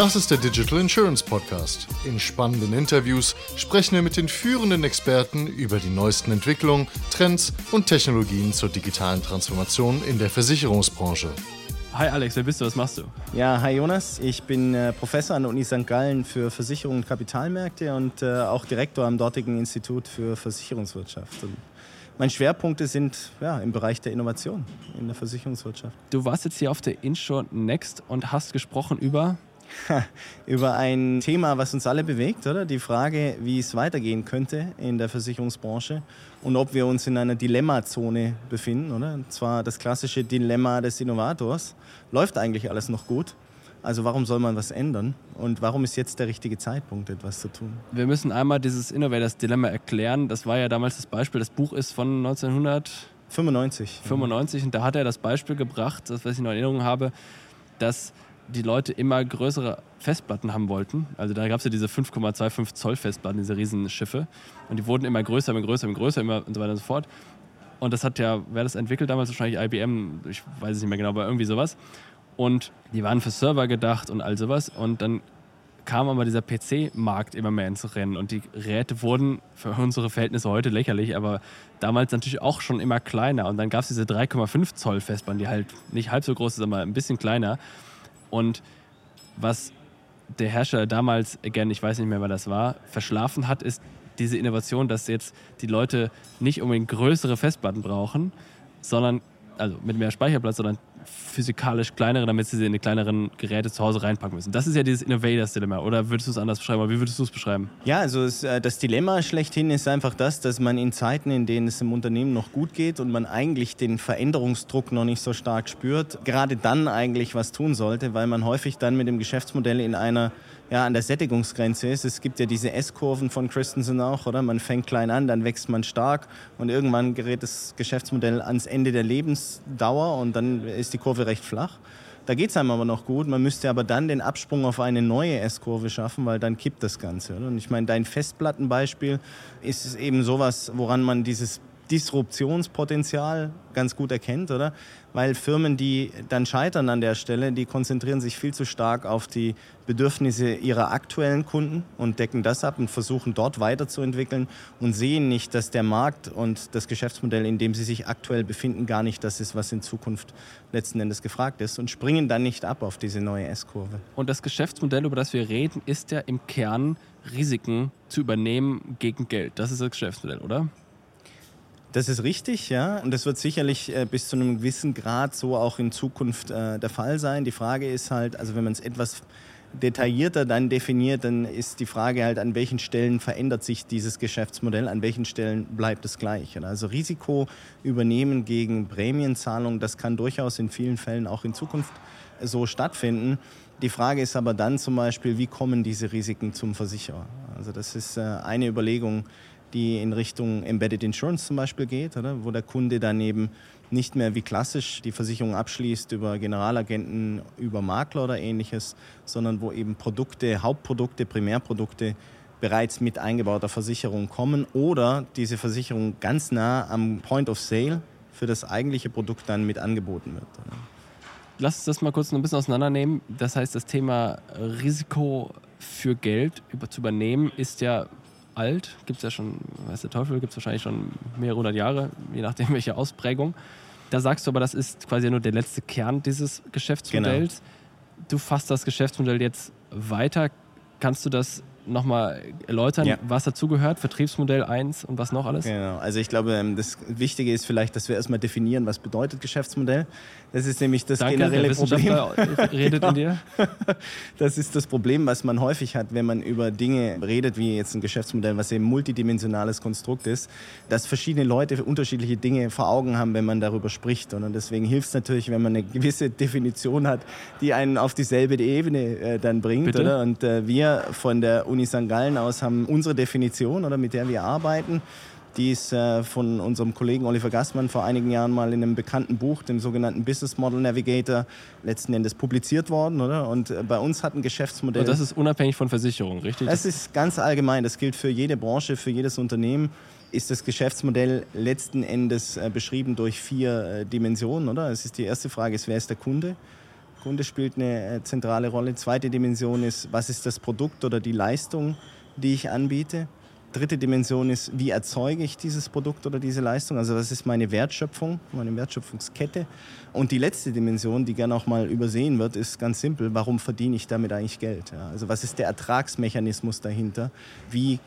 Das ist der Digital Insurance Podcast. In spannenden Interviews sprechen wir mit den führenden Experten über die neuesten Entwicklungen, Trends und Technologien zur digitalen Transformation in der Versicherungsbranche. Hi Alex, wer bist du? Was machst du? Ja, hi Jonas. Ich bin äh, Professor an der Uni St. Gallen für Versicherung und Kapitalmärkte und äh, auch Direktor am dortigen Institut für Versicherungswirtschaft. Und meine Schwerpunkte sind ja, im Bereich der Innovation in der Versicherungswirtschaft. Du warst jetzt hier auf der Insure Next und hast gesprochen über über ein Thema, was uns alle bewegt, oder? Die Frage, wie es weitergehen könnte in der Versicherungsbranche und ob wir uns in einer Dilemmazone befinden, oder? Und zwar das klassische Dilemma des Innovators. Läuft eigentlich alles noch gut? Also warum soll man was ändern? Und warum ist jetzt der richtige Zeitpunkt, etwas zu tun? Wir müssen einmal dieses Innovators Dilemma erklären. Das war ja damals das Beispiel. Das Buch ist von 1995. 95. Und da hat er das Beispiel gebracht, das was ich noch in Erinnerung habe, dass die Leute immer größere Festplatten haben wollten. Also da gab es ja diese 5,25 Zoll Festplatten, diese Riesenschiffe. Und die wurden immer größer, immer größer, immer größer, immer und so weiter und so fort. Und das hat ja, wer das entwickelt damals? Wahrscheinlich IBM, ich weiß es nicht mehr genau, aber irgendwie sowas. Und die waren für Server gedacht und all sowas. Und dann kam aber dieser PC-Markt immer mehr ins Rennen und die Geräte wurden für unsere Verhältnisse heute lächerlich, aber damals natürlich auch schon immer kleiner. Und dann gab es diese 3,5 Zoll Festplatten, die halt nicht halb so groß ist, aber ein bisschen kleiner. Und was der Herrscher damals, again, ich weiß nicht mehr, wer das war, verschlafen hat, ist diese Innovation, dass jetzt die Leute nicht unbedingt größere Festplatten brauchen, sondern also mit mehr Speicherplatz, sondern physikalisch kleinere, damit sie sie in die kleineren Geräte zu Hause reinpacken müssen. Das ist ja dieses Innovators-Dilemma. Oder würdest du es anders beschreiben? Oder wie würdest du es beschreiben? Ja, also es, äh, das Dilemma schlechthin ist einfach das, dass man in Zeiten, in denen es im Unternehmen noch gut geht und man eigentlich den Veränderungsdruck noch nicht so stark spürt, gerade dann eigentlich was tun sollte, weil man häufig dann mit dem Geschäftsmodell in einer ja, an der Sättigungsgrenze ist. Es gibt ja diese S-Kurven von Christensen auch, oder? Man fängt klein an, dann wächst man stark und irgendwann gerät das Geschäftsmodell ans Ende der Lebensdauer und dann ist die Kurve recht flach. Da geht es einem aber noch gut. Man müsste aber dann den Absprung auf eine neue S-Kurve schaffen, weil dann kippt das Ganze. Oder? Und ich meine, dein Festplattenbeispiel ist eben sowas, woran man dieses Disruptionspotenzial ganz gut erkennt, oder? Weil Firmen, die dann scheitern an der Stelle, die konzentrieren sich viel zu stark auf die Bedürfnisse ihrer aktuellen Kunden und decken das ab und versuchen dort weiterzuentwickeln und sehen nicht, dass der Markt und das Geschäftsmodell, in dem sie sich aktuell befinden, gar nicht das ist, was in Zukunft letzten Endes gefragt ist und springen dann nicht ab auf diese neue S-Kurve. Und das Geschäftsmodell, über das wir reden, ist ja im Kern Risiken zu übernehmen gegen Geld. Das ist das Geschäftsmodell, oder? Das ist richtig, ja. Und das wird sicherlich äh, bis zu einem gewissen Grad so auch in Zukunft äh, der Fall sein. Die Frage ist halt, also wenn man es etwas detaillierter dann definiert, dann ist die Frage halt, an welchen Stellen verändert sich dieses Geschäftsmodell, an welchen Stellen bleibt es gleich. Also Risiko übernehmen gegen Prämienzahlung, das kann durchaus in vielen Fällen auch in Zukunft so stattfinden. Die Frage ist aber dann zum Beispiel, wie kommen diese Risiken zum Versicherer? Also das ist äh, eine Überlegung, die in Richtung Embedded Insurance zum Beispiel geht, oder? wo der Kunde dann eben nicht mehr wie klassisch die Versicherung abschließt über Generalagenten, über Makler oder ähnliches, sondern wo eben Produkte, Hauptprodukte, Primärprodukte bereits mit eingebauter Versicherung kommen oder diese Versicherung ganz nah am Point of Sale für das eigentliche Produkt dann mit angeboten wird. Oder? Lass uns das mal kurz ein bisschen auseinandernehmen. Das heißt, das Thema Risiko für Geld zu übernehmen ist ja alt, gibt es ja schon, weiß der Teufel, gibt es wahrscheinlich schon mehrere hundert Jahre, je nachdem welche Ausprägung. Da sagst du aber, das ist quasi nur der letzte Kern dieses Geschäftsmodells. Genau. Du fasst das Geschäftsmodell jetzt weiter. Kannst du das nochmal erläutern, ja. was dazugehört, Vertriebsmodell 1 und was noch alles? Genau, also ich glaube, ähm, das Wichtige ist vielleicht, dass wir erstmal definieren, was bedeutet Geschäftsmodell. Das ist nämlich das Danke, generelle Problem. redet genau. in dir. Das ist das Problem, was man häufig hat, wenn man über Dinge redet, wie jetzt ein Geschäftsmodell, was eben multidimensionales Konstrukt ist, dass verschiedene Leute unterschiedliche Dinge vor Augen haben, wenn man darüber spricht. Und deswegen hilft es natürlich, wenn man eine gewisse Definition hat, die einen auf dieselbe Ebene äh, dann bringt. Oder? Und äh, wir von der Uni St. Gallen aus haben unsere Definition, oder, mit der wir arbeiten. Die ist äh, von unserem Kollegen Oliver Gassmann vor einigen Jahren mal in einem bekannten Buch, dem sogenannten Business Model Navigator, letzten Endes publiziert worden. Oder? Und äh, bei uns hat ein Geschäftsmodell. Und das ist unabhängig von Versicherungen, richtig? Das ist ganz allgemein. Das gilt für jede Branche, für jedes Unternehmen. Ist das Geschäftsmodell letzten Endes äh, beschrieben durch vier äh, Dimensionen, oder? Es ist die erste Frage ist, wer ist der Kunde? Kunde spielt eine äh, zentrale Rolle. Zweite Dimension ist, was ist das Produkt oder die Leistung, die ich anbiete. Dritte Dimension ist, wie erzeuge ich dieses Produkt oder diese Leistung? Also was ist meine Wertschöpfung, meine Wertschöpfungskette? Und die letzte Dimension, die gerne auch mal übersehen wird, ist ganz simpel, warum verdiene ich damit eigentlich Geld? Ja, also was ist der Ertragsmechanismus dahinter? Wie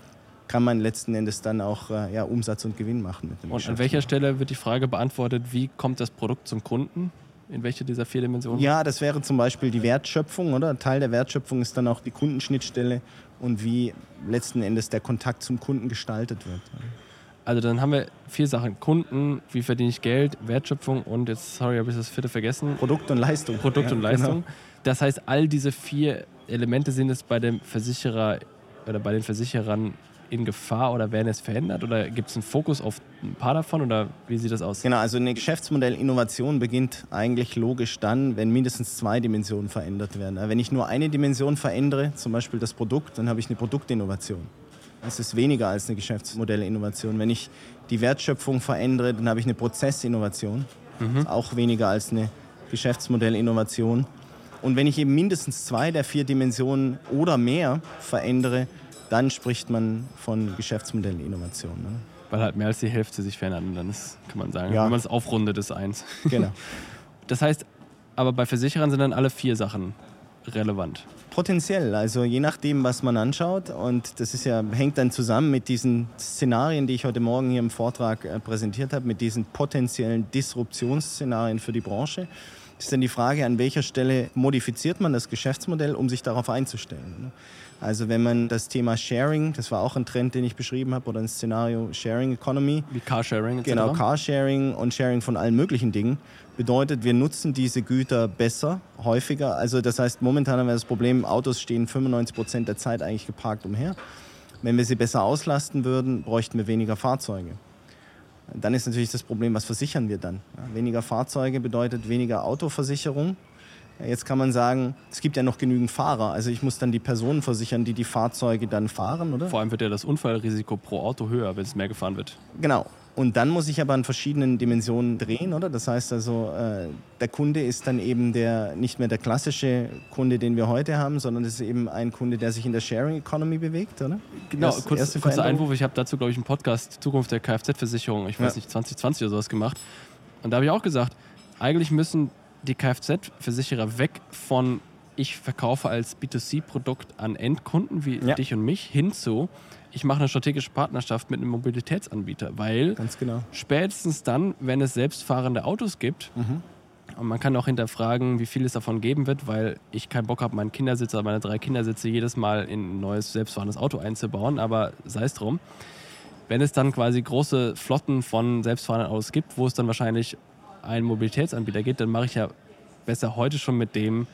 kann man letzten Endes dann auch äh, ja, Umsatz und Gewinn machen mit dem Und an welcher Stelle wird die Frage beantwortet, wie kommt das Produkt zum Kunden? In welche dieser vier Dimensionen? Ja, das wäre zum Beispiel die Wertschöpfung, oder? Teil der Wertschöpfung ist dann auch die Kundenschnittstelle und wie letzten Endes der Kontakt zum Kunden gestaltet wird. Also dann haben wir vier Sachen. Kunden, wie verdiene ich Geld, Wertschöpfung und jetzt, sorry, habe ich das vierte vergessen. Produkt und Leistung. Produkt ja, und Leistung. Genau. Das heißt, all diese vier Elemente sind es bei dem Versicherer oder bei den Versicherern in Gefahr oder werden es verändert? Oder gibt es einen Fokus auf ein paar davon oder wie sieht das aus? Genau, also eine Geschäftsmodellinnovation beginnt eigentlich logisch dann, wenn mindestens zwei Dimensionen verändert werden. Wenn ich nur eine Dimension verändere, zum Beispiel das Produkt, dann habe ich eine Produktinnovation. Das ist weniger als eine Geschäftsmodellinnovation. Wenn ich die Wertschöpfung verändere, dann habe ich eine Prozessinnovation. Mhm. auch weniger als eine Geschäftsmodellinnovation. Und wenn ich eben mindestens zwei der vier Dimensionen oder mehr verändere, dann spricht man von Geschäftsmodellinnovation. Ne? Weil halt mehr als die Hälfte sich verändert. Und dann ist, kann man sagen, ja. wenn man es aufrundet, ist eins. Genau. Das heißt, aber bei Versicherern sind dann alle vier Sachen relevant. Potenziell, also je nachdem, was man anschaut. Und das ist ja, hängt dann zusammen mit diesen Szenarien, die ich heute Morgen hier im Vortrag äh, präsentiert habe, mit diesen potenziellen Disruptionsszenarien für die Branche. Ist dann die Frage, an welcher Stelle modifiziert man das Geschäftsmodell, um sich darauf einzustellen. Ne? Also wenn man das Thema Sharing, das war auch ein Trend, den ich beschrieben habe, oder ein Szenario Sharing Economy. Wie Carsharing. Etc. Genau, Carsharing und Sharing von allen möglichen Dingen. Bedeutet, wir nutzen diese Güter besser, häufiger. Also das heißt, momentan haben wir das Problem, Autos stehen 95 Prozent der Zeit eigentlich geparkt umher. Wenn wir sie besser auslasten würden, bräuchten wir weniger Fahrzeuge. Dann ist natürlich das Problem, was versichern wir dann? Weniger Fahrzeuge bedeutet weniger Autoversicherung. Jetzt kann man sagen, es gibt ja noch genügend Fahrer. Also ich muss dann die Personen versichern, die die Fahrzeuge dann fahren, oder? Vor allem wird ja das Unfallrisiko pro Auto höher, wenn es mehr gefahren wird. Genau. Und dann muss ich aber in verschiedenen Dimensionen drehen, oder? Das heißt also, äh, der Kunde ist dann eben der, nicht mehr der klassische Kunde, den wir heute haben, sondern es ist eben ein Kunde, der sich in der Sharing Economy bewegt, oder? Genau, Erst, kurz, kurzer Einwurf. Ich habe dazu, glaube ich, einen Podcast Zukunft der Kfz-Versicherung, ich weiß ja. nicht, 2020 oder sowas gemacht. Und da habe ich auch gesagt, eigentlich müssen die Kfz-Versicherer weg von ich verkaufe als B2C-Produkt an Endkunden wie ja. dich und mich hinzu, ich mache eine strategische Partnerschaft mit einem Mobilitätsanbieter, weil genau. spätestens dann, wenn es selbstfahrende Autos gibt, mhm. und man kann auch hinterfragen, wie viel es davon geben wird, weil ich keinen Bock habe, meinen Kindersitz oder meine drei Kindersitze jedes Mal in ein neues selbstfahrendes Auto einzubauen, aber sei es drum. Wenn es dann quasi große Flotten von selbstfahrenden Autos gibt, wo es dann wahrscheinlich einen Mobilitätsanbieter geht, dann mache ich ja besser heute schon mit dem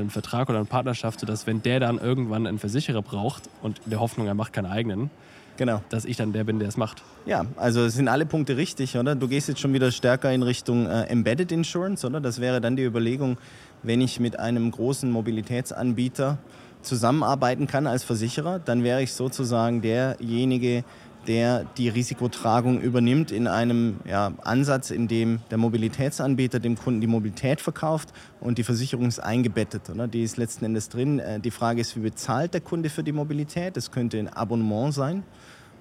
einen Vertrag oder eine Partnerschaft, sodass wenn der dann irgendwann einen Versicherer braucht und in der Hoffnung, er macht keinen eigenen, genau. dass ich dann der bin, der es macht. Ja, also es sind alle Punkte richtig, oder? Du gehst jetzt schon wieder stärker in Richtung äh, Embedded Insurance, oder? Das wäre dann die Überlegung, wenn ich mit einem großen Mobilitätsanbieter zusammenarbeiten kann als Versicherer, dann wäre ich sozusagen derjenige, der die Risikotragung übernimmt in einem ja, Ansatz, in dem der Mobilitätsanbieter dem Kunden die Mobilität verkauft und die Versicherung ist eingebettet. Oder? Die ist letzten Endes drin. Äh, die Frage ist, wie bezahlt der Kunde für die Mobilität? Das könnte ein Abonnement sein.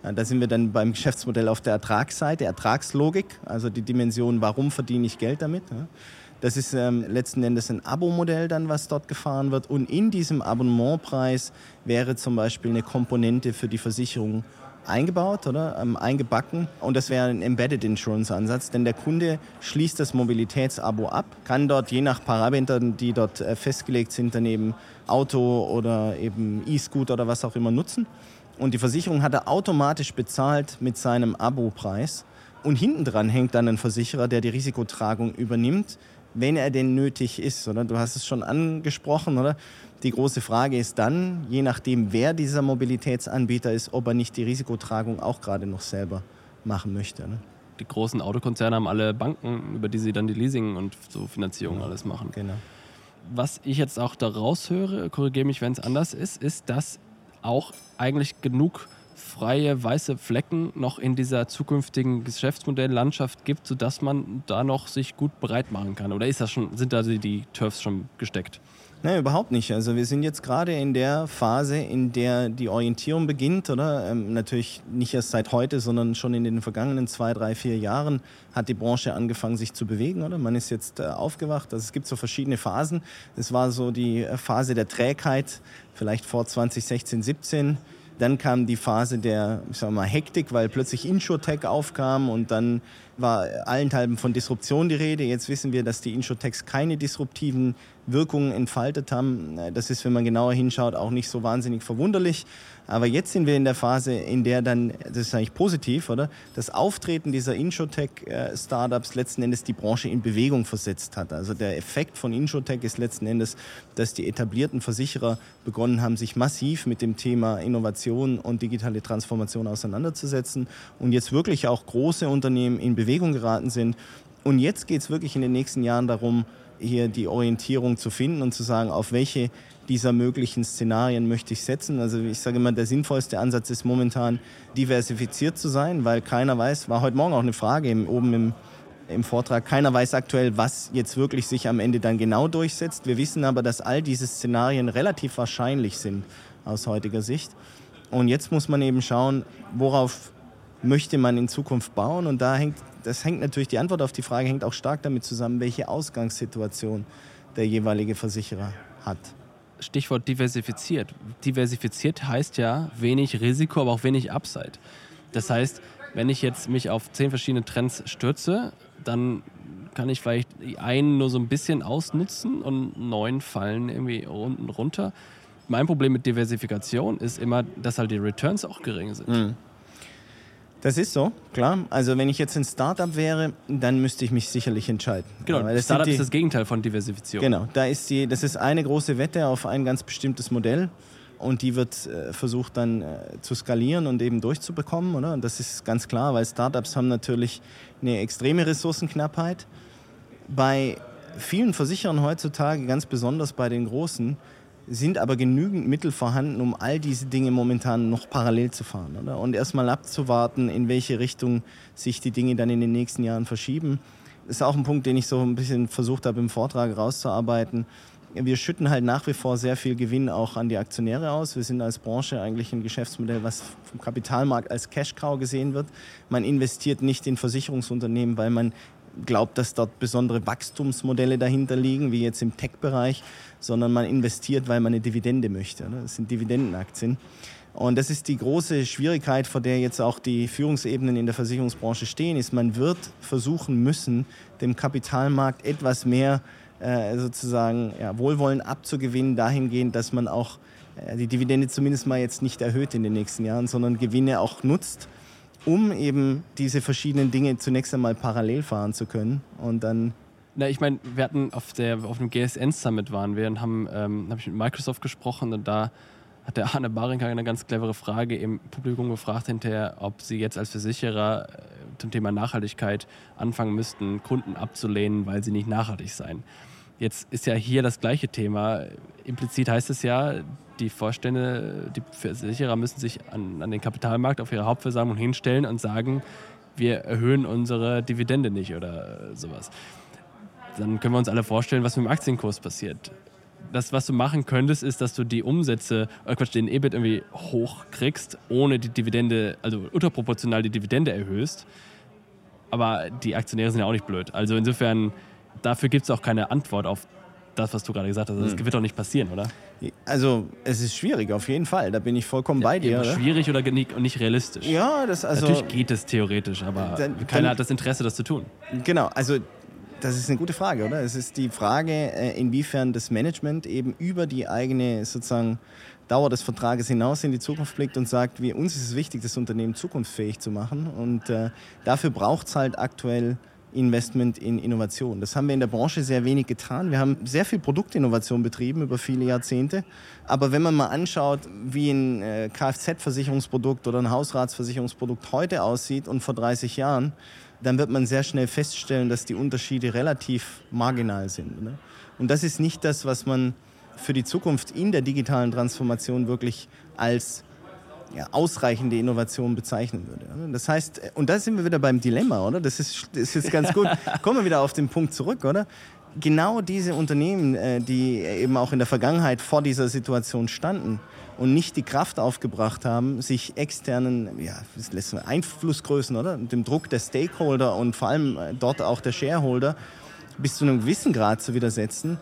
Da sind wir dann beim Geschäftsmodell auf der Ertragsseite, Ertragslogik, also die Dimension, warum verdiene ich Geld damit. Das ist ähm, letzten Endes ein Abo-Modell dann, was dort gefahren wird. Und in diesem Abonnementpreis wäre zum Beispiel eine Komponente für die Versicherung eingebaut oder? Ähm, eingebacken. Und das wäre ein Embedded Insurance Ansatz, denn der Kunde schließt das Mobilitätsabo ab, kann dort je nach Parametern, die dort äh, festgelegt sind, daneben Auto oder eben E-Scooter oder was auch immer nutzen. Und die Versicherung hat er automatisch bezahlt mit seinem Abo-Preis. Und hinten dran hängt dann ein Versicherer, der die Risikotragung übernimmt, wenn er denn nötig ist, oder? Du hast es schon angesprochen, oder? Die große Frage ist dann, je nachdem, wer dieser Mobilitätsanbieter ist, ob er nicht die Risikotragung auch gerade noch selber machen möchte. Ne? Die großen Autokonzerne haben alle Banken, über die sie dann die Leasing und so Finanzierung genau. alles machen. Genau. Was ich jetzt auch daraus höre, korrigiere mich, wenn es anders ist, ist, dass auch eigentlich genug freie weiße Flecken noch in dieser zukünftigen Geschäftsmodelllandschaft gibt, sodass man da noch sich gut bereit machen kann? Oder ist das schon, sind da die Turfs schon gesteckt? Nein, überhaupt nicht. Also wir sind jetzt gerade in der Phase, in der die Orientierung beginnt, oder? Ähm, natürlich nicht erst seit heute, sondern schon in den vergangenen zwei, drei, vier Jahren hat die Branche angefangen, sich zu bewegen, oder? Man ist jetzt äh, aufgewacht. Also es gibt so verschiedene Phasen. Es war so die äh, Phase der Trägheit, vielleicht vor 2016, 17 dann kam die Phase der ich sag mal, Hektik, weil plötzlich Insurtech aufkam und dann war allenthalben von Disruption die Rede. Jetzt wissen wir, dass die Insurtechs keine disruptiven Wirkungen entfaltet haben. Das ist, wenn man genauer hinschaut, auch nicht so wahnsinnig verwunderlich. Aber jetzt sind wir in der Phase, in der dann, das ist eigentlich positiv, oder? Das Auftreten dieser Insurtech-Startups letzten Endes die Branche in Bewegung versetzt hat. Also der Effekt von Insurtech ist letzten Endes, dass die etablierten Versicherer begonnen haben, sich massiv mit dem Thema Innovation und digitale Transformation auseinanderzusetzen und jetzt wirklich auch große Unternehmen in Bewegung geraten sind. Und jetzt geht es wirklich in den nächsten Jahren darum, hier die Orientierung zu finden und zu sagen, auf welche dieser möglichen Szenarien möchte ich setzen. Also ich sage immer, der sinnvollste Ansatz ist momentan diversifiziert zu sein, weil keiner weiß, war heute Morgen auch eine Frage oben im, im Vortrag, keiner weiß aktuell, was jetzt wirklich sich am Ende dann genau durchsetzt. Wir wissen aber, dass all diese Szenarien relativ wahrscheinlich sind aus heutiger Sicht. Und jetzt muss man eben schauen, worauf möchte man in Zukunft bauen. Und da hängt, das hängt natürlich, die Antwort auf die Frage hängt auch stark damit zusammen, welche Ausgangssituation der jeweilige Versicherer hat. Stichwort diversifiziert. Diversifiziert heißt ja wenig Risiko, aber auch wenig Upside. Das heißt, wenn ich jetzt mich auf zehn verschiedene Trends stürze, dann kann ich vielleicht einen nur so ein bisschen ausnutzen und neun fallen irgendwie unten runter. Mein Problem mit Diversifikation ist immer, dass halt die Returns auch gering sind. Mhm. Das ist so, klar. Also wenn ich jetzt ein Startup wäre, dann müsste ich mich sicherlich entscheiden. Genau, das Startup die, ist das Gegenteil von Diversifizierung. Genau, da ist die, das ist eine große Wette auf ein ganz bestimmtes Modell und die wird äh, versucht dann äh, zu skalieren und eben durchzubekommen. Oder? Und das ist ganz klar, weil Startups haben natürlich eine extreme Ressourcenknappheit. Bei vielen Versicherern heutzutage, ganz besonders bei den Großen, sind aber genügend Mittel vorhanden, um all diese Dinge momentan noch parallel zu fahren. Oder? Und erstmal abzuwarten, in welche Richtung sich die Dinge dann in den nächsten Jahren verschieben. Das ist auch ein Punkt, den ich so ein bisschen versucht habe im Vortrag rauszuarbeiten. Wir schütten halt nach wie vor sehr viel Gewinn auch an die Aktionäre aus. Wir sind als Branche eigentlich ein Geschäftsmodell, was vom Kapitalmarkt als Cash-Cow gesehen wird. Man investiert nicht in Versicherungsunternehmen, weil man glaubt, dass dort besondere Wachstumsmodelle dahinter liegen, wie jetzt im Tech-Bereich, sondern man investiert, weil man eine Dividende möchte. Ne? Das sind Dividendenaktien. Und das ist die große Schwierigkeit, vor der jetzt auch die Führungsebenen in der Versicherungsbranche stehen, ist, man wird versuchen müssen, dem Kapitalmarkt etwas mehr äh, sozusagen ja, Wohlwollen abzugewinnen, dahingehend, dass man auch äh, die Dividende zumindest mal jetzt nicht erhöht in den nächsten Jahren, sondern Gewinne auch nutzt um eben diese verschiedenen Dinge zunächst einmal parallel fahren zu können und dann na, ich meine, wir hatten auf, der, auf dem GSN Summit waren wir und haben, ähm, habe ich mit Microsoft gesprochen und da hat der Arne Barinka eine ganz clevere Frage im Publikum gefragt hinterher, ob sie jetzt als Versicherer äh, zum Thema Nachhaltigkeit anfangen müssten, Kunden abzulehnen, weil sie nicht nachhaltig seien. Jetzt ist ja hier das gleiche Thema. Implizit heißt es ja, die Vorstände, die Versicherer müssen sich an, an den Kapitalmarkt auf ihre Hauptversammlung hinstellen und sagen, wir erhöhen unsere Dividende nicht oder sowas. Dann können wir uns alle vorstellen, was mit dem Aktienkurs passiert. Das, was du machen könntest, ist, dass du die Umsätze, äh Quatsch, den EBIT irgendwie hochkriegst, ohne die Dividende, also unterproportional die Dividende erhöhst. Aber die Aktionäre sind ja auch nicht blöd. Also insofern, dafür gibt es auch keine Antwort auf das, was du gerade gesagt hast. Das hm. wird doch nicht passieren, oder? Also, es ist schwierig, auf jeden Fall. Da bin ich vollkommen ja, bei dir. Oder? Schwierig oder nicht realistisch? Ja, das also. Natürlich geht es theoretisch, aber dann, keiner hat das Interesse, das zu tun. Genau, also. Das ist eine gute Frage, oder? Es ist die Frage, äh, inwiefern das Management eben über die eigene sozusagen Dauer des Vertrages hinaus in die Zukunft blickt und sagt, wie, uns ist es wichtig, das Unternehmen zukunftsfähig zu machen. Und äh, dafür braucht es halt aktuell Investment in Innovation. Das haben wir in der Branche sehr wenig getan. Wir haben sehr viel Produktinnovation betrieben über viele Jahrzehnte. Aber wenn man mal anschaut, wie ein äh, Kfz-Versicherungsprodukt oder ein Hausratsversicherungsprodukt heute aussieht und vor 30 Jahren, dann wird man sehr schnell feststellen, dass die Unterschiede relativ marginal sind. Ne? Und das ist nicht das, was man für die Zukunft in der digitalen Transformation wirklich als ja, ausreichende Innovation bezeichnen würde. Das heißt, und da sind wir wieder beim Dilemma, oder? Das ist, das ist jetzt ganz gut. Kommen wir wieder auf den Punkt zurück, oder? Genau diese Unternehmen, äh, die eben auch in der Vergangenheit vor dieser Situation standen und nicht die Kraft aufgebracht haben, sich externen ja, Einflussgrößen oder dem Druck der Stakeholder und vor allem äh, dort auch der Shareholder bis zu einem gewissen Grad zu widersetzen,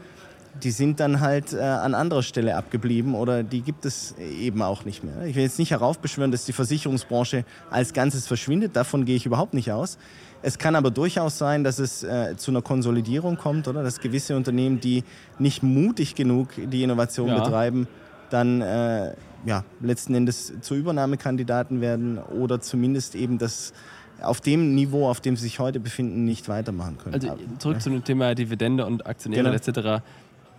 die sind dann halt äh, an anderer Stelle abgeblieben oder die gibt es eben auch nicht mehr. Ich will jetzt nicht heraufbeschwören, dass die Versicherungsbranche als Ganzes verschwindet, davon gehe ich überhaupt nicht aus. Es kann aber durchaus sein, dass es äh, zu einer Konsolidierung kommt, oder dass gewisse Unternehmen, die nicht mutig genug die Innovation ja. betreiben, dann äh, ja, letzten Endes zu Übernahmekandidaten werden oder zumindest eben das auf dem Niveau, auf dem sie sich heute befinden, nicht weitermachen können. Also zurück ja. zu dem Thema Dividende und Aktionäre genau. etc.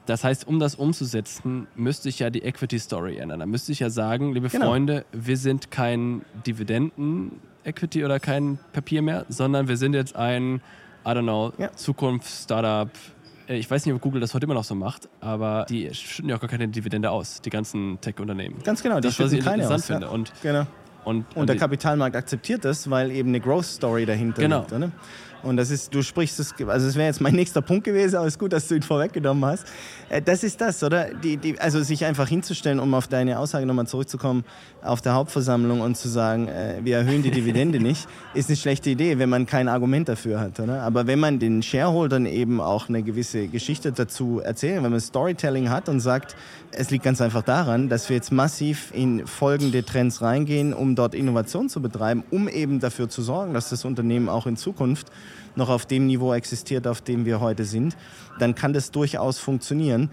Das heißt, um das umzusetzen, müsste ich ja die Equity Story ändern. Da müsste ich ja sagen, liebe genau. Freunde, wir sind kein Dividenden-Equity oder kein Papier mehr, sondern wir sind jetzt ein, I don't know, ja. Zukunfts-Startup. Äh, ich weiß nicht, ob Google das heute immer noch so macht, aber die schütten ja auch gar keine Dividende aus, die ganzen Tech-Unternehmen. Ganz genau, die das, schütten keine aus. Finde. Ja. Und, genau. Und, und, und, der Kapitalmarkt akzeptiert das, weil eben eine Growth Story dahinter genau. liegt. Oder? Und das ist, du sprichst es, also es wäre jetzt mein nächster Punkt gewesen, aber es ist gut, dass du ihn vorweggenommen hast. Äh, das ist das, oder? Die, die, also sich einfach hinzustellen, um auf deine Aussage nochmal zurückzukommen, auf der Hauptversammlung und zu sagen, äh, wir erhöhen die Dividende nicht, ist eine schlechte Idee, wenn man kein Argument dafür hat. Oder? Aber wenn man den Shareholdern eben auch eine gewisse Geschichte dazu erzählt, wenn man Storytelling hat und sagt, es liegt ganz einfach daran, dass wir jetzt massiv in folgende Trends reingehen, um dort Innovation zu betreiben, um eben dafür zu sorgen, dass das Unternehmen auch in Zukunft noch auf dem Niveau existiert, auf dem wir heute sind, dann kann das durchaus funktionieren.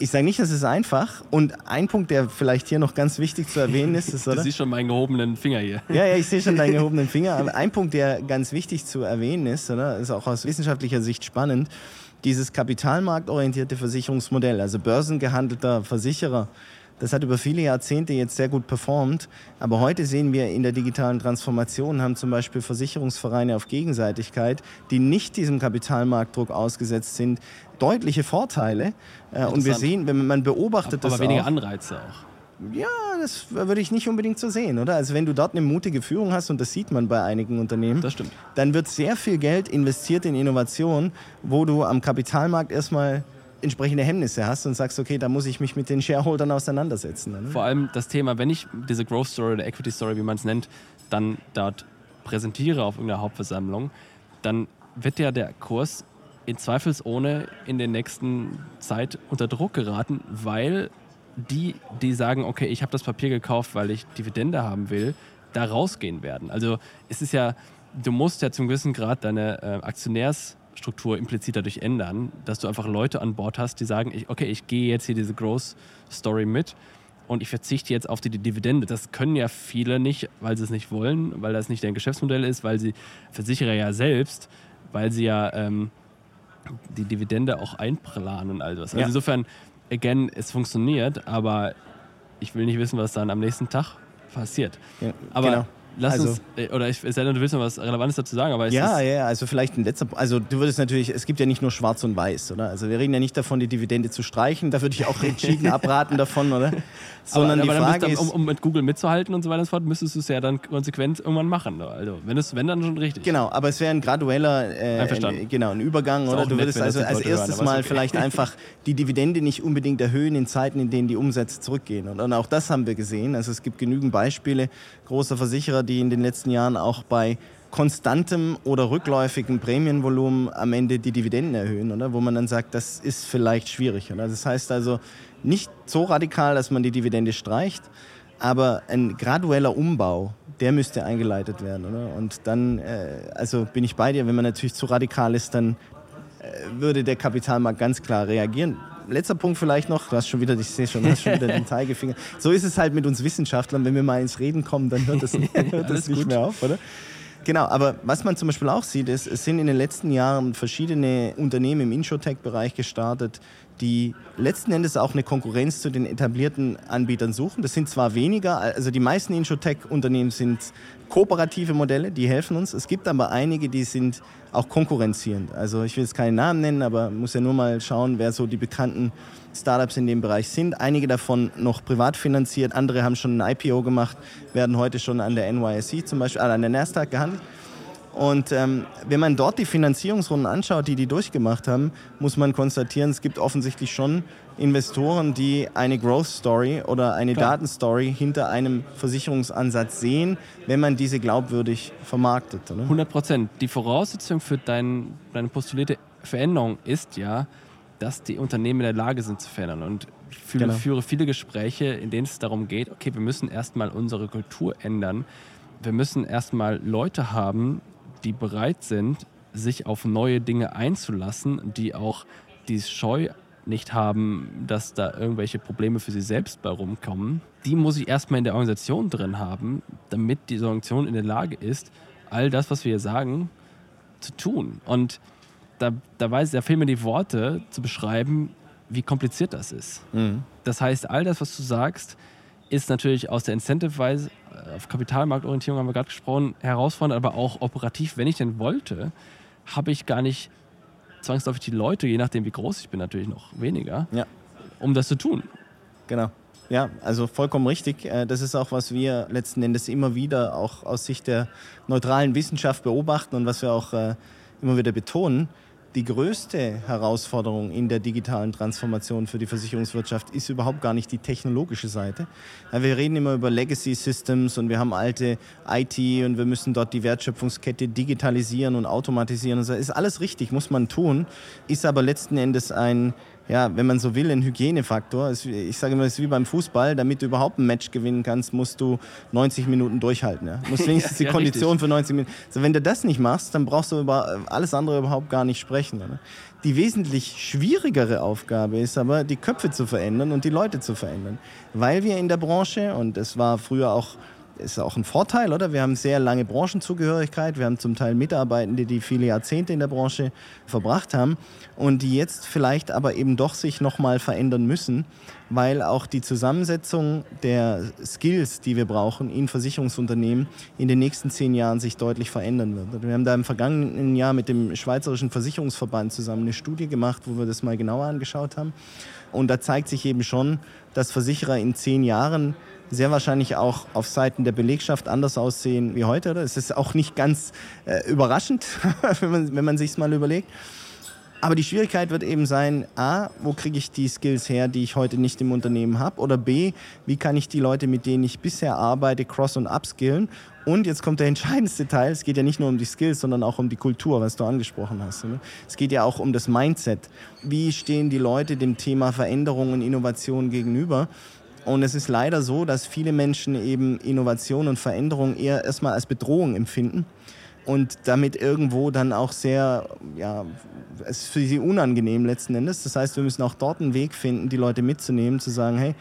Ich sage nicht, das ist einfach. Und ein Punkt, der vielleicht hier noch ganz wichtig zu erwähnen ist, ist, oder? Du siehst schon meinen gehobenen Finger hier. Ja, ja, ich sehe schon deinen gehobenen Finger. Aber ein Punkt, der ganz wichtig zu erwähnen ist, oder? Ist auch aus wissenschaftlicher Sicht spannend. Dieses kapitalmarktorientierte Versicherungsmodell, also börsengehandelter Versicherer, das hat über viele Jahrzehnte jetzt sehr gut performt. Aber heute sehen wir in der digitalen Transformation, haben zum Beispiel Versicherungsvereine auf Gegenseitigkeit, die nicht diesem Kapitalmarktdruck ausgesetzt sind, deutliche Vorteile. Äh, und wir sehen, wenn man beobachtet aber, das. Aber weniger Anreize auch. Ja, das würde ich nicht unbedingt so sehen, oder? Also wenn du dort eine mutige Führung hast, und das sieht man bei einigen Unternehmen, das stimmt. dann wird sehr viel Geld investiert in Innovation, wo du am Kapitalmarkt erstmal entsprechende Hemmnisse hast und sagst, okay, da muss ich mich mit den Shareholdern auseinandersetzen. Ne? Vor allem das Thema, wenn ich diese Growth Story oder Equity Story, wie man es nennt, dann dort präsentiere auf irgendeiner Hauptversammlung, dann wird ja der Kurs in zweifelsohne in der nächsten Zeit unter Druck geraten, weil die, die sagen, okay, ich habe das Papier gekauft, weil ich Dividende haben will, da rausgehen werden. Also es ist ja, du musst ja zum gewissen Grad deine äh, Aktionärs Struktur implizit dadurch ändern, dass du einfach Leute an Bord hast, die sagen, ich, okay, ich gehe jetzt hier diese Growth Story mit und ich verzichte jetzt auf die Dividende. Das können ja viele nicht, weil sie es nicht wollen, weil das nicht deren Geschäftsmodell ist, weil sie Versicherer ja selbst, weil sie ja ähm, die Dividende auch einplanen und all das. Also ja. insofern, again, es funktioniert, aber ich will nicht wissen, was dann am nächsten Tag passiert. Ja, aber genau. Lass also, uns, äh, oder ich sei denn, du willst noch was Relevantes dazu sagen, aber Ja, ja, also vielleicht ein letzter Also du würdest natürlich, es gibt ja nicht nur schwarz und weiß, oder? Also wir reden ja nicht davon, die Dividende zu streichen, da würde ich auch entschieden abraten davon, oder? Sondern aber, aber die Frage dann, ist... Um, um, mit Google mitzuhalten und so weiter und so fort, müsstest du es ja dann konsequent irgendwann machen. Also wenn, es, wenn dann schon richtig. Genau, aber es wäre ein gradueller, äh, ein, genau, ein Übergang, oder? Du würdest also als erstes hören, mal okay. vielleicht einfach die Dividende nicht unbedingt erhöhen in Zeiten, in denen die Umsätze zurückgehen. Und, und auch das haben wir gesehen. Also es gibt genügend Beispiele großer Versicherer, die in den letzten Jahren auch bei konstantem oder rückläufigem Prämienvolumen am Ende die Dividenden erhöhen, oder? wo man dann sagt, das ist vielleicht schwierig. Oder? Das heißt also nicht so radikal, dass man die Dividende streicht, aber ein gradueller Umbau, der müsste eingeleitet werden. Oder? Und dann, äh, also bin ich bei dir, wenn man natürlich zu radikal ist, dann äh, würde der Kapitalmarkt ganz klar reagieren letzter Punkt vielleicht noch. Du hast schon wieder, ich sehe schon, du hast schon wieder den Zeigefinger. So ist es halt mit uns Wissenschaftlern. Wenn wir mal ins Reden kommen, dann hört das, hört das nicht gut. mehr auf, oder? Genau, aber was man zum Beispiel auch sieht, ist, es sind in den letzten Jahren verschiedene Unternehmen im Insurtech-Bereich gestartet, die letzten Endes auch eine Konkurrenz zu den etablierten Anbietern suchen. Das sind zwar weniger, also die meisten Insurtech-Unternehmen sind kooperative Modelle, die helfen uns. Es gibt aber einige, die sind auch konkurrenzierend. Also ich will jetzt keinen Namen nennen, aber muss ja nur mal schauen, wer so die bekannten Startups in dem Bereich sind. Einige davon noch privat finanziert, andere haben schon ein IPO gemacht, werden heute schon an der NYSE zum Beispiel, äh, an der Nasdaq gehandelt. Und ähm, wenn man dort die Finanzierungsrunden anschaut, die die durchgemacht haben, muss man konstatieren, es gibt offensichtlich schon Investoren, die eine Growth Story oder eine Klar. Datenstory hinter einem Versicherungsansatz sehen, wenn man diese glaubwürdig vermarktet. Oder? 100 Prozent. Die Voraussetzung für dein, deine postulierte Veränderung ist ja, dass die Unternehmen in der Lage sind zu verändern. Und ich führe, genau. führe viele Gespräche, in denen es darum geht, okay, wir müssen erstmal unsere Kultur ändern. Wir müssen erstmal Leute haben, die bereit sind, sich auf neue Dinge einzulassen, die auch die Scheu nicht haben, dass da irgendwelche Probleme für sie selbst bei rumkommen, die muss ich erstmal in der Organisation drin haben, damit die Organisation in der Lage ist, all das, was wir hier sagen, zu tun. Und da, da, weiß, da fehlen mir die Worte zu beschreiben, wie kompliziert das ist. Mhm. Das heißt, all das, was du sagst, ist natürlich aus der Incentive-Weise, auf Kapitalmarktorientierung haben wir gerade gesprochen, herausfordernd, aber auch operativ, wenn ich denn wollte, habe ich gar nicht zwangsläufig die Leute, je nachdem wie groß ich bin, natürlich noch weniger, ja. um das zu tun. Genau. Ja, also vollkommen richtig. Äh, das ist auch, was wir letzten Endes immer wieder auch aus Sicht der neutralen Wissenschaft beobachten und was wir auch äh, immer wieder betonen. Die größte Herausforderung in der digitalen Transformation für die Versicherungswirtschaft ist überhaupt gar nicht die technologische Seite. Wir reden immer über Legacy Systems und wir haben alte IT und wir müssen dort die Wertschöpfungskette digitalisieren und automatisieren. Das ist alles richtig, muss man tun, ist aber letzten Endes ein ja, wenn man so will, ein Hygienefaktor. Ich sage immer, es ist wie beim Fußball. Damit du überhaupt ein Match gewinnen kannst, musst du 90 Minuten durchhalten. Ja? Du musst wenigstens ja, die Kondition richtig. für 90 Minuten. Also wenn du das nicht machst, dann brauchst du über alles andere überhaupt gar nicht sprechen. Oder? Die wesentlich schwierigere Aufgabe ist aber, die Köpfe zu verändern und die Leute zu verändern. Weil wir in der Branche, und es war früher auch ist auch ein Vorteil, oder? Wir haben sehr lange Branchenzugehörigkeit. Wir haben zum Teil Mitarbeitende, die viele Jahrzehnte in der Branche verbracht haben und die jetzt vielleicht aber eben doch sich nochmal verändern müssen, weil auch die Zusammensetzung der Skills, die wir brauchen in Versicherungsunternehmen, in den nächsten zehn Jahren sich deutlich verändern wird. Wir haben da im vergangenen Jahr mit dem Schweizerischen Versicherungsverband zusammen eine Studie gemacht, wo wir das mal genauer angeschaut haben. Und da zeigt sich eben schon, dass Versicherer in zehn Jahren sehr wahrscheinlich auch auf Seiten der Belegschaft anders aussehen wie heute. Oder? Es ist auch nicht ganz äh, überraschend, wenn man, wenn man sich mal überlegt. Aber die Schwierigkeit wird eben sein, a, wo kriege ich die Skills her, die ich heute nicht im Unternehmen habe? Oder b, wie kann ich die Leute, mit denen ich bisher arbeite, cross- und upskillen? Und jetzt kommt der entscheidendste Teil, es geht ja nicht nur um die Skills, sondern auch um die Kultur, was du angesprochen hast. Ne? Es geht ja auch um das Mindset. Wie stehen die Leute dem Thema Veränderung und Innovation gegenüber? Und es ist leider so, dass viele Menschen eben Innovation und Veränderung eher erstmal als Bedrohung empfinden und damit irgendwo dann auch sehr, ja, es ist für sie unangenehm letzten Endes. Das heißt, wir müssen auch dort einen Weg finden, die Leute mitzunehmen, zu sagen, hey,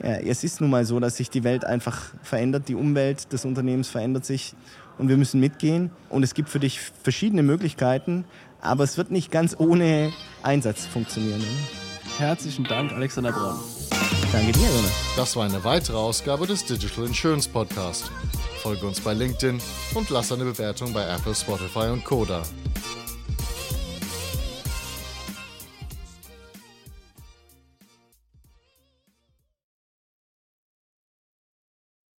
es ist nun mal so, dass sich die Welt einfach verändert, die Umwelt des Unternehmens verändert sich und wir müssen mitgehen. Und es gibt für dich verschiedene Möglichkeiten, aber es wird nicht ganz ohne Einsatz funktionieren. Herzlichen Dank, Alexander Braun. Danke dir, Jonas. Das war eine weitere Ausgabe des Digital Insurance Podcast. Folge uns bei LinkedIn und lass eine Bewertung bei Apple, Spotify und Koda.